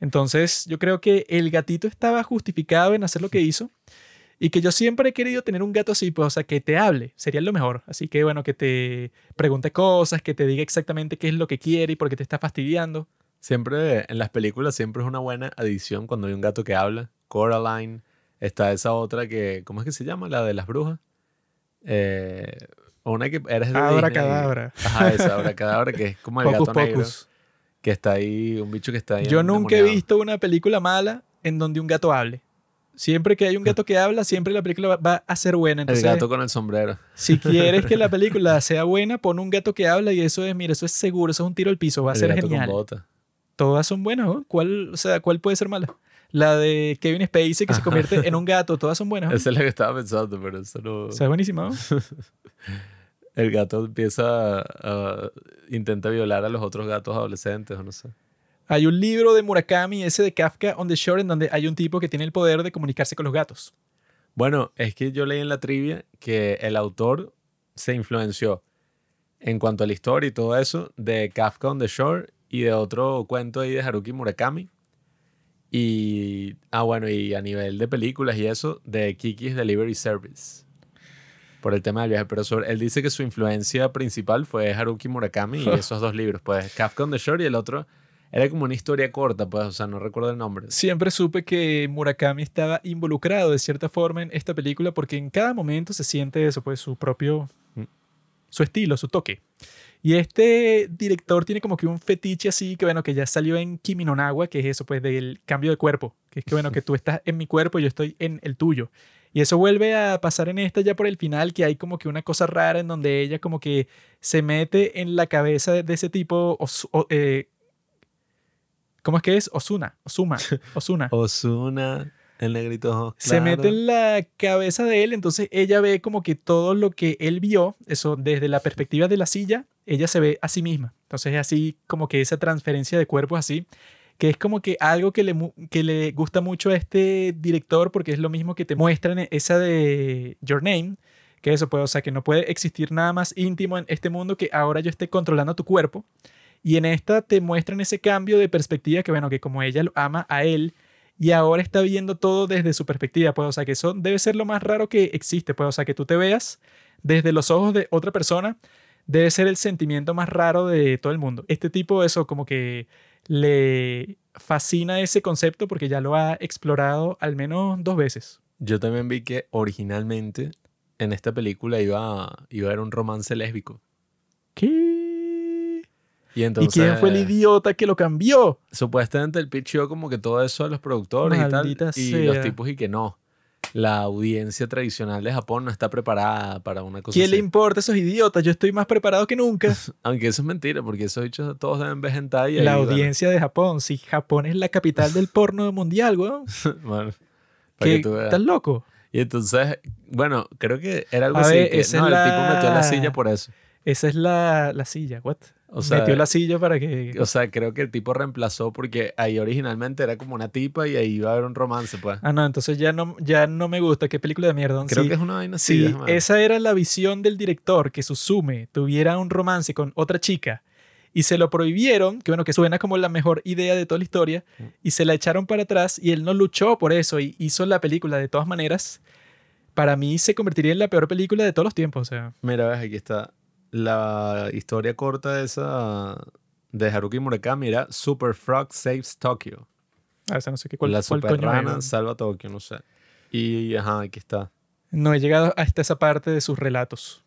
Entonces, yo creo que el gatito estaba justificado en hacer lo que hizo y que yo siempre he querido tener un gato así, pues, o sea, que te hable, sería lo mejor. Así que, bueno, que te pregunte cosas, que te diga exactamente qué es lo que quiere y por qué te está fastidiando. Siempre, en las películas, siempre es una buena adición cuando hay un gato que habla. Coraline. Está esa otra que, ¿cómo es que se llama? La de las brujas. Eh, una que eres de Abra Disney. cadabra. Ajá, esa Abracadabra, que es como el Hocus gato negro. Que está ahí, un bicho que está ahí. Yo nunca he visto una película mala en donde un gato hable. Siempre que hay un gato que habla, siempre la película va- a ser buena. El Entonces, gato con el sombrero. si quieres que la película sea buena, pon un gato que habla y eso es, mira, eso es seguro, eso es un tiro al piso, va a el ser gato genial. con bota. Todas son buenas, ¿no? ¿Cuál, o sea, ¿cuál puede ser mala? La de Kevin Spacey que se convierte en un gato, todas son buenas. ¿no? Esa es la que estaba pensando, pero eso no... O sea, es buenísima. ¿no? El gato empieza a, a- intenta violar a los otros gatos adolescentes o no sé. Hay un libro de Murakami, ese de Kafka on the Shore, en donde hay un tipo que tiene el poder de comunicarse con los gatos. Bueno, es que yo leí en la trivia que el autor se influenció en cuanto a la historia y todo eso de Kafka on the Shore y de otro cuento ahí de Haruki Murakami. Y, ah, bueno, y a nivel de películas y eso, de Kiki's Delivery Service. Por el tema del viaje. Pero sobre- él dice que su influencia principal fue Haruki Murakami y esos dos libros. Pues Kafka on the Shore y el otro Era como una historia corta, pues, o sea, no recuerdo el nombre. Siempre supe que Murakami estaba involucrado de cierta forma en esta película porque en cada momento se siente eso, pues su propio, Mm. su estilo, su toque. Y este director tiene como que un fetiche así, que bueno, que ya salió en Kimi no Nawa, que es eso, pues del cambio de cuerpo, que es que bueno, que tú estás en mi cuerpo y yo estoy en el tuyo. Y eso vuelve a pasar en esta ya por el final, que hay como que una cosa rara en donde ella como que se mete en la cabeza de, de ese tipo, Os- o- eh, ¿cómo es que es? Osuna, Osuma, Osuna. Osuna, el negrito. Se claro. mete en la cabeza de él, entonces ella ve como que todo lo que él vio, eso desde la perspectiva de la silla, ella se ve a sí misma. Entonces es así como que esa transferencia de cuerpos así, que es como que algo que le, que le gusta mucho a este director porque es lo mismo que te muestran en esa de Your Name, que eso puede, o sea, que no puede existir nada más íntimo en este mundo que ahora yo esté controlando tu cuerpo. Y en esta te muestran ese cambio de perspectiva que, bueno, que como ella lo ama a él y ahora está viendo todo desde su perspectiva, pues, o sea, que eso debe ser lo más raro que existe, pues, o sea, que tú te veas desde los ojos de otra persona, debe ser el sentimiento más raro de todo el mundo. Este tipo, eso, como que le fascina ese concepto porque ya lo ha explorado al menos dos veces. Yo también vi que originalmente en esta película iba, a- iba a haber un romance lésbico. ¿Qué? Y ¿Y entonces. quién fue el idiota que lo cambió? Supuestamente el pitchó como que todo eso a los productores Maldita y tal. Y los sea. tipos y que no. La audiencia tradicional de Japón no está preparada para una cosa ¿Quién le importa a esos idiotas? Yo estoy más preparado que nunca. Aunque eso es mentira, porque esos bichos todos deben ver hentai y La ahí, bueno, audiencia de Japón. Si Japón es la capital del porno mundial, weón. bueno, para ¿Qué? que tú veas. ¿Estás loco? Y entonces, bueno, creo que era algo A así. ver, que, no, es el tipo metió la la- silla por eso. Esa es la, la silla, what? O sea, Metió la silla para que... o sea, creo que el tipo reemplazó porque ahí originalmente era como una tipa y ahí iba a haber un romance, pues. Ah, no, entonces ya no, ya no me gusta. ¿Qué película de mierda? Creo Sí, que es una vaina así. Ver. esa era la visión del director, que Suzume tuviera un romance con otra chica y se lo prohibieron, que bueno, que suena como la mejor idea de toda la historia, Mm. y se la echaron para atrás y él no luchó por eso y hizo la película de todas maneras, para mí se convertiría en la peor película de todos los tiempos. O sea, Mira, ves, aquí está. La historia corta de esa de Haruki Murakami era Super Frog Saves Tokyo. a veces no sé qué cuál, la cuál super rana era. salva Tokio, no sé. Y ajá, aquí está. No he llegado hasta esa parte de sus relatos.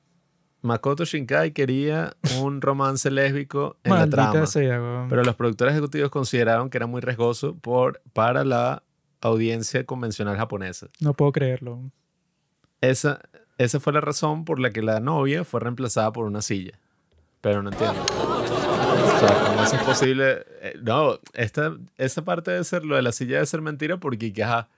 Makoto Shinkai quería un romance lésbico en la trama, sea, pero los productores ejecutivos consideraron que era muy riesgoso por, para la audiencia convencional japonesa. No puedo creerlo. Esa, esa fue la razón por la que la novia fue reemplazada por una silla. Pero no entiendo. O sea, ¿cómo eso es posible? Eh, no, esta, esa parte de ser, lo de la silla debe ser mentira porque que, ajá,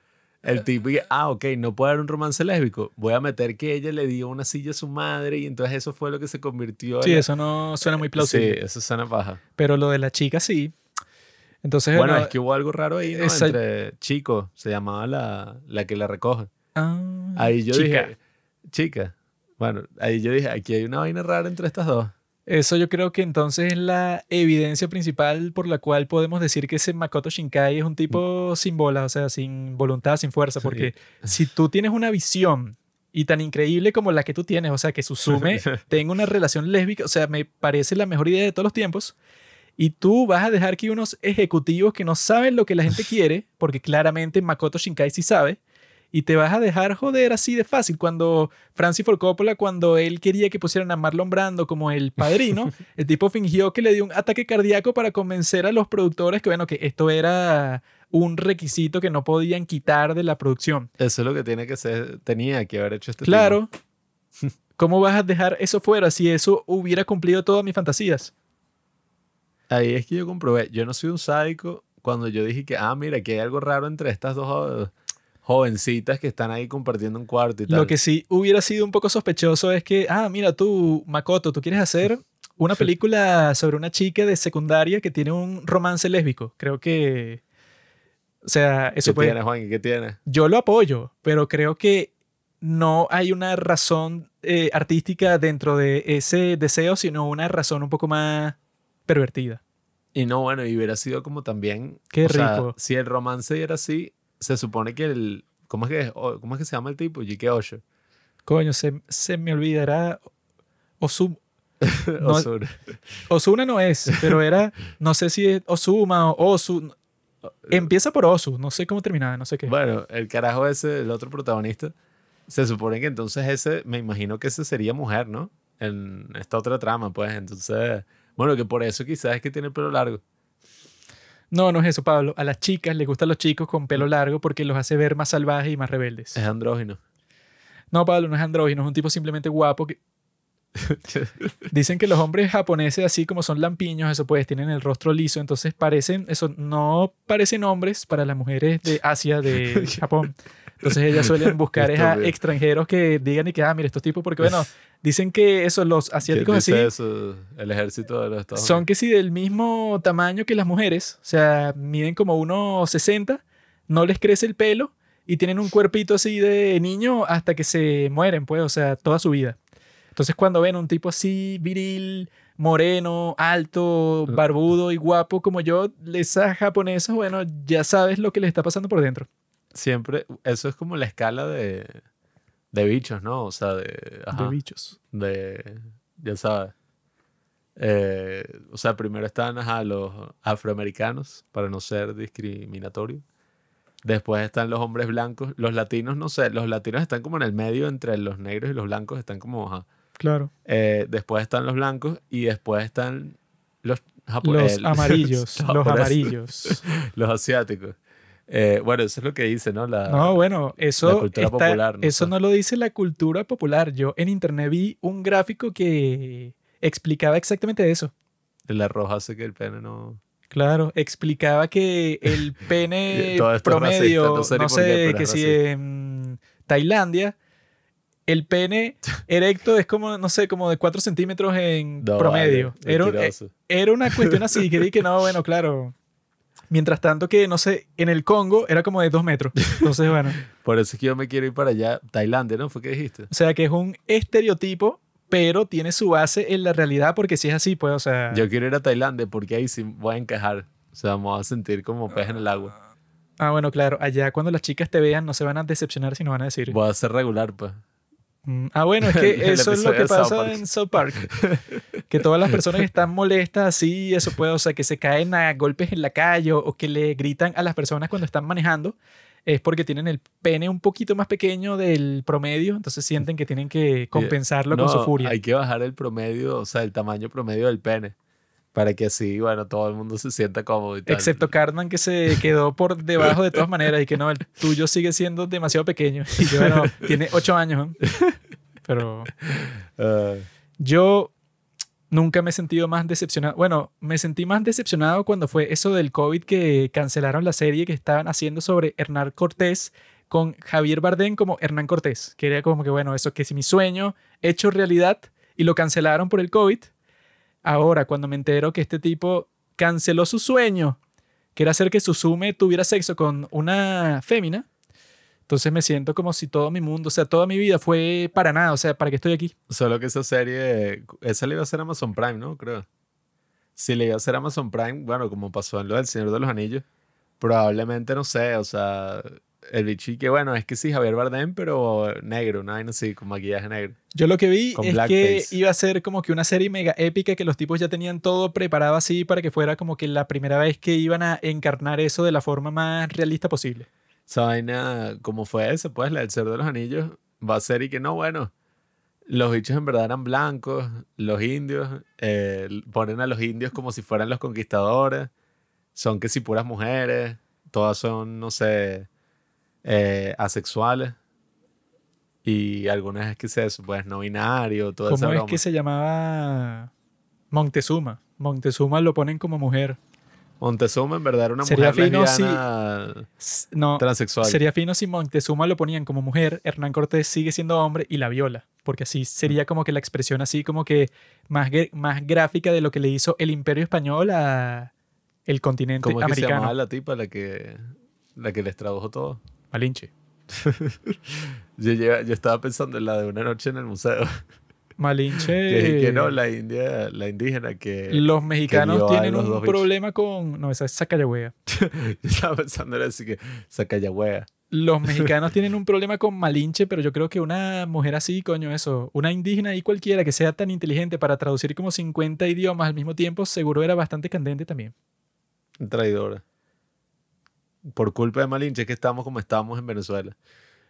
el tipo, y, ah, ok, no puede haber un romance lésbico. Voy a meter que ella le dio una silla a su madre y entonces eso fue lo que se convirtió Sí, en... eso no suena muy Sí, plausible. eso suena paja. Pero lo de la chica sí. Entonces, Bueno, bueno, es que hubo algo raro ahí, ¿no? esa- Entre chicos, se llamaba la, la que la recoge. ah, Ahí yo chica. dije, chica. Bueno, ahí yo dije, aquí hay una vaina rara entre estas dos. Eso yo creo que entonces es la evidencia principal por la cual podemos decir que ese Makoto Shinkai es un tipo sin bolas, o sea, sin voluntad, sin fuerza, porque si tú tienes una visión y tan increíble como la que tú tienes, o sea, que Suzume tenga una relación lésbica, o sea, me parece la mejor idea de todos los tiempos, y tú vas a dejar que unos ejecutivos que no saben lo que la gente quiere, porque claramente Makoto Shinkai sí sabe, y te vas a dejar joder así de fácil. Cuando Francis Ford Coppola, cuando él quería que pusieran a Marlon Brando como el padrino, el tipo fingió que le dio un ataque cardíaco para convencer a los productores que, bueno, que esto era un requisito que no podían quitar de la producción. Eso es lo que tiene que ser, tenía que haber hecho este Claro. ¿Cómo vas a dejar eso fuera si eso hubiera cumplido todas mis fantasías? Ahí es que yo comprobé, yo no soy un sádico cuando yo dije que, ah, mira, que hay algo raro entre estas dos jovencitas que están ahí compartiendo un cuarto y tal. Lo que sí hubiera sido un poco sospechoso es que, ah, mira tú, Makoto, tú quieres hacer una película sobre una chica de secundaria que tiene un romance lésbico. Creo que, o sea, ¿Qué eso puede... tienes, Juan? ¿Qué tienes? Yo lo apoyo, pero creo que no hay una razón eh, artística dentro de ese deseo, sino una razón un poco más pervertida. Y no, bueno, y hubiera sido como también... Qué o sea, rico. si el romance era así, se supone que el... ¿Cómo es que, ¿cómo es que se llama el tipo? J.K. Osho. Coño, se, se me olvidará Osum, No- Osuna. Osuna no es, pero era, no sé si es Osuma o Osu. Empieza por Osu, no sé cómo terminaba, no sé qué. Bueno, el carajo ese, el otro protagonista, se supone que entonces ese, me imagino que ese sería mujer, ¿no? En esta otra trama, pues. Entonces, bueno, que por eso quizás es que tiene el pelo largo. No, no es eso, Pablo. A las chicas les gustan los chicos con pelo largo porque los hace ver más salvajes y más rebeldes. Es andrógino. No, Pablo, no es andrógino, es un tipo simplemente guapo. Que... Dicen que los hombres japoneses, así como son lampiños, eso pues, tienen el rostro liso, entonces parecen, eso no parecen hombres para las mujeres de Asia, de Japón. Entonces ellas suelen buscar a extranjeros que digan y que, ah, mira, estos tipos, porque bueno, dicen que eso, los ¿Quién asiáticos así, eso? El ejército de los Estados son que sí del mismo tamaño que las mujeres, o sea, miden como 1,60, no les crece el pelo y tienen un cuerpito así de niño hasta que se mueren, pues, o sea, toda su vida. Entonces cuando ven un tipo así viril, moreno, alto, barbudo y guapo como yo, esas japonesas, bueno, ya sabes lo que les está pasando por dentro. Siempre, eso es como la escala de, de bichos, ¿no? O sea, de... ajá, De bichos. de, ya sabes. Eh, o sea, primero están ajá, los afroamericanos, para no ser discriminatorio. Después están los hombres blancos. Los latinos, no sé, los latinos están como en el medio entre los negros y los blancos, están como, ajá. Claro. Eh, después están los blancos y después están los Los japoneses. amarillos, los amarillos. Los asiáticos. Eh, bueno, eso es lo que dice, ¿no? La, No, bueno, eso, cultura está- popular, no eso no lo dice la cultura popular. Yo en internet vi un gráfico que explicaba exactamente eso. el arroz hace que el pene no... Claro, explicaba que el pene promedio, racista, no no sé, qué, que si racista. en Tailandia el pene erecto es como, no sé, como de 4 centímetros en No, promedio. vale, era, mentiroso. era una cuestión así, que di que no, bueno, claro. Mientras tanto que, no sé, en el Congo era como de 2 metros. Entonces, bueno. Por eso es que yo me quiero ir para allá. Tailandia, ¿no? ¿Fue que dijiste? O sea, que es un estereotipo, pero tiene su base en la realidad porque si es así, pues, o sea... Yo quiero ir a Tailandia porque ahí sí voy a encajar. O sea, vamos a sentir como pez en el agua. Ah, bueno, claro. Allá cuando las chicas te vean no se van a decepcionar, sino van a decir... Voy a ser regular, pues. Mm, Ah, bueno, es que eso es lo que South pasa Park. en South Park. que todas las personas que están molestas así, eso puede, o sea, que se caen a golpes en la calle o, o que le gritan a las personas cuando están manejando, es porque tienen el pene un poquito más pequeño del promedio, entonces sienten que tienen que compensarlo con su furia. Hay que bajar el promedio, o sea, el tamaño promedio del pene. Para que así, bueno, todo el mundo se sienta cómodo y tal. Excepto Cartman que se quedó por debajo de todas maneras y que no, el tuyo sigue siendo demasiado pequeño. Y que bueno, tiene ocho años. Pero Ah, yo nunca me he sentido más decepcionado. Bueno, me sentí más decepcionado cuando fue eso del COVID que cancelaron la serie que estaban haciendo sobre Hernán Cortés con Javier Bardem como Hernán Cortés. Que era como que, bueno, eso que si mi sueño hecho realidad y lo cancelaron por el COVID. Ahora, cuando me entero que este tipo canceló su sueño, que era hacer que Susume tuviera sexo con una fémina, entonces me siento como si todo mi mundo, o sea, toda mi vida fue para nada, o sea, ¿para qué estoy aquí? Solo que esa serie, esa le iba a ser Amazon Prime, ¿no? Creo. Si le iba a ser Amazon Prime, bueno, como pasó en lo del Señor de los Anillos, probablemente, no sé, o sea, el bicho y que bueno, es que sí, Javier Bardem, pero negro, ¿no? así, con maquillaje negro. Yo lo que vi Con es que iba a ser como que una serie mega épica que los tipos ya tenían todo preparado así para que fuera como que la primera vez que iban a encarnar eso de la forma más realista posible. Esa vaina, como fue esa, pues, la del Señor de los Anillos, va a ser y que no, bueno, los bichos en verdad eran blancos, los indios, eh, ponen a los indios como si fueran los conquistadores, son que si puras mujeres, todas son, no sé, eh, asexuales. Y algunas es que eso, pues no binario, toda esa ¿Cómo es broma. que se llamaba Montezuma? Montezuma lo ponen como mujer. Montezuma en verdad era una Sería mujer fino si- lesbiana No, transexual. sería fino si Montezuma lo ponían como mujer, Hernán Cortés sigue siendo hombre y la viola. Porque así sería como que la expresión así como que más, más gráfica de lo que le hizo el imperio español a el continente ¿Cómo es que se americano. llamaba la tipa la que, la que les tradujo todo? Malinche. Yo estaba pensando en la de una noche en el museo. Malinche. Que, que no, la india, la indígena que... los mexicanos tienen los un problema con. No, esa es. Yo estaba pensando en así que Sacayagüea. los mexicanos tienen un problema con Malinche, pero yo creo que una mujer así, coño, eso, una indígena y cualquiera que sea tan inteligente para traducir como 50 idiomas al mismo tiempo, seguro era bastante candente también. Traidora. Por culpa de Malinche es que estamos como estamos en Venezuela.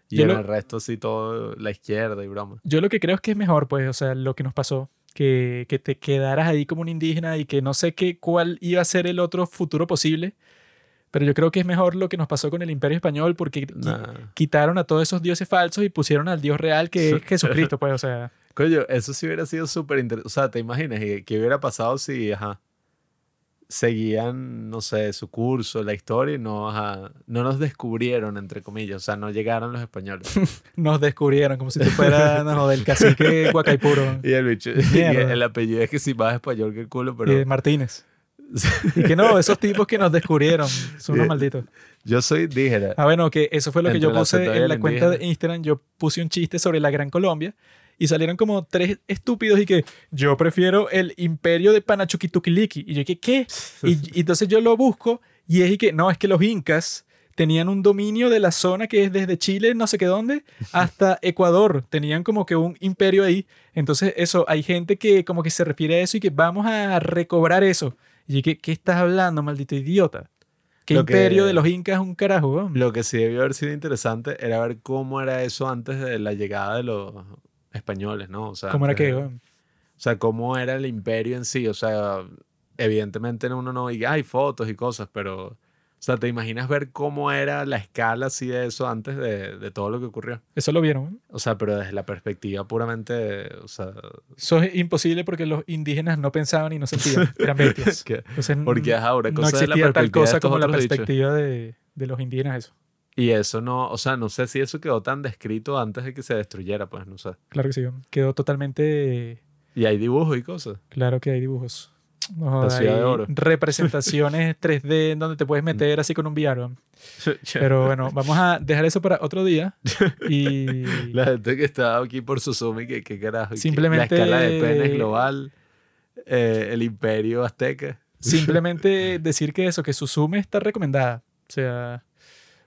Y Yo en lo- el resto sí todo la izquierda y broma. Yo lo que creo es que es mejor, pues, o sea, lo que nos pasó, que, que te quedaras ahí como un indígena y que no sé qué, cuál iba a ser el otro futuro posible, pero yo creo que es mejor lo que nos pasó con el Imperio Español porque Nah. quitaron a todos esos dioses falsos y pusieron al Dios real que es Jesucristo, pues, o sea, Coño, eso sí hubiera sido súper interesante. O sea, ¿te imaginas ¿Y qué hubiera pasado si, ajá, seguían, no sé, su curso, la historia y no, ajá, no nos descubrieron, entre comillas? O sea, no llegaron los españoles. nos descubrieron como si tú fueras no, del cacique Guacaipuro y el bicho, y el apellido es que sí más español que el culo, pero y Martínez. Y que no, esos tipos que nos descubrieron son unos malditos. yo soy indígena. Ah, bueno, que eso fue lo que Entre yo puse en la cuenta de. Instagram. Yo puse un chiste sobre la Gran Colombia y salieron como tres estúpidos y que yo prefiero el imperio de Panachuquituquiliqui. Y yo que, ¿qué? Y, y entonces yo lo busco y es y que, no, es que los incas tenían un dominio de la zona que es desde Chile, no sé qué dónde, hasta Ecuador. Tenían como que un imperio ahí. Entonces, eso, hay gente que como que se refiere a eso y que vamos a recobrar eso. Y yo que, ¿qué estás hablando, maldito idiota? ¿Qué Lo que- imperio de los incas es un carajo? Lo que sí debió haber sido interesante era ver cómo era eso antes de la llegada de los españoles, ¿no? O sea, ¿Cómo era que? O sea, cómo era el imperio en sí. O sea, evidentemente uno no diga, hay fotos y cosas, pero, o sea, ¿te imaginas ver cómo era la escala así de eso antes de, de todo lo que ocurrió? Eso lo vieron. O sea, pero desde la perspectiva puramente, o sea, Eso es imposible porque los indígenas no pensaban y no sentían. Eran bestias. Entonces, porque ahora no cosa de la existía tal cosa como la perspectiva de, de los indígenas. Eso. Y eso no, o sea, no sé si eso quedó tan descrito antes de que se destruyera, pues, no sé. Claro que sí. Quedó totalmente Y hay dibujos y cosas. claro que hay dibujos. No joda, ciudad de hay oro. representaciones 3D en donde te puedes meter así con un VR. Pero bueno, vamos a dejar eso para otro día. Y La gente que está aquí por Susumi, que qué carajo. Simplemente- La escala de penes global, eh, el imperio azteca. simplemente decir que eso, que Suzume está recomendada. O sea,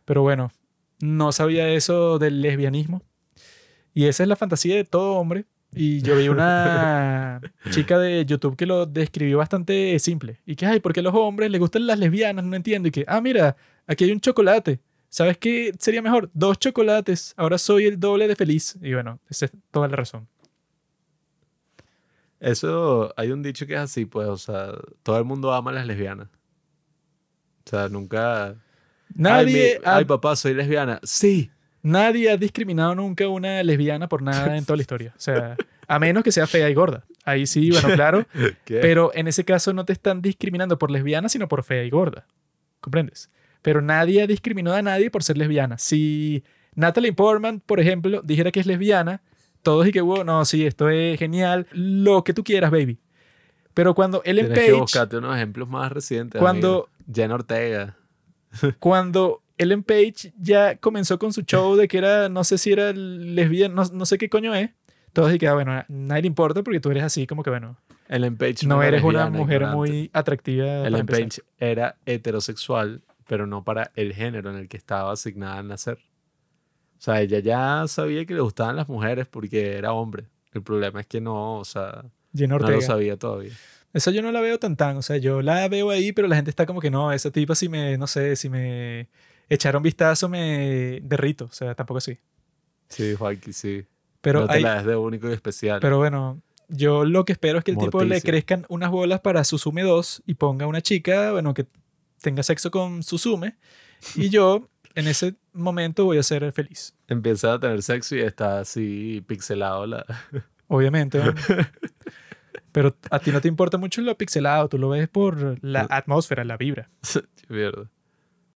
pero bueno, no sabía eso del lesbianismo. Y esa es la fantasía de todo hombre. Y yo vi una chica de YouTube que lo describió bastante simple. Y que, ay, ¿por qué a los hombres les gustan las lesbianas? No entiendo. Y que, ah, mira, aquí hay un chocolate. ¿Sabes qué sería mejor? Dos chocolates. Ahora soy el doble de feliz. Y bueno, esa es toda la razón. Eso, hay un dicho que es así, pues, o sea, todo el mundo ama a las lesbianas. O sea, nunca... Nadie, Ay, ha, ay, papá, soy lesbiana. Sí. nadie ha discriminado nunca a una lesbiana por nada en toda la historia. O sea, a menos que sea fea y gorda. Ahí sí, bueno, claro. Pero en ese caso no te están discriminando por lesbiana, sino por fea y gorda. ¿Comprendes? Pero nadie ha discriminado a nadie por ser lesbiana. Si Natalie Portman, por ejemplo, dijera que es lesbiana, todos y que, wow, no, sí, esto es genial, lo que tú quieras, baby. Pero cuando Ellen Tienes que Page, buscarte unos ejemplos más recientes. Cuando- amigo. Jen Ortega. cuando Ellen Page ya comenzó con su show de que era, no sé si era lesbiana, no, no sé qué coño es, todos que, ah, bueno, a nadie le importa porque tú eres así, como que, bueno, Ellen Page no eres una mujer ignorante. muy atractiva. Ellen. Page era heterosexual, pero no para el género en el que estaba asignada a nacer. O sea, ella ya sabía que le gustaban las mujeres porque era hombre. El problema es que no, o sea, no lo sabía todavía. Esa yo no la veo tan tan, o sea, yo la veo ahí, pero la gente está como que no, esa tipa si me, no sé, si me echara un vistazo me derrito, o sea, tampoco así. Sí, Joaquín, sí. Pero, no te hay- la des de único y especial. pero bueno, yo lo que espero es que el tipo le crezcan unas bolas para Susume 2 y ponga una chica, bueno, que tenga sexo con Susume y yo en ese momento voy a ser feliz. Empieza a tener sexo y está así pixelado la... Obviamente. ¿no? Pero a ti no te importa mucho lo pixelado, tú lo ves por la atmósfera, la vibra. Mierda.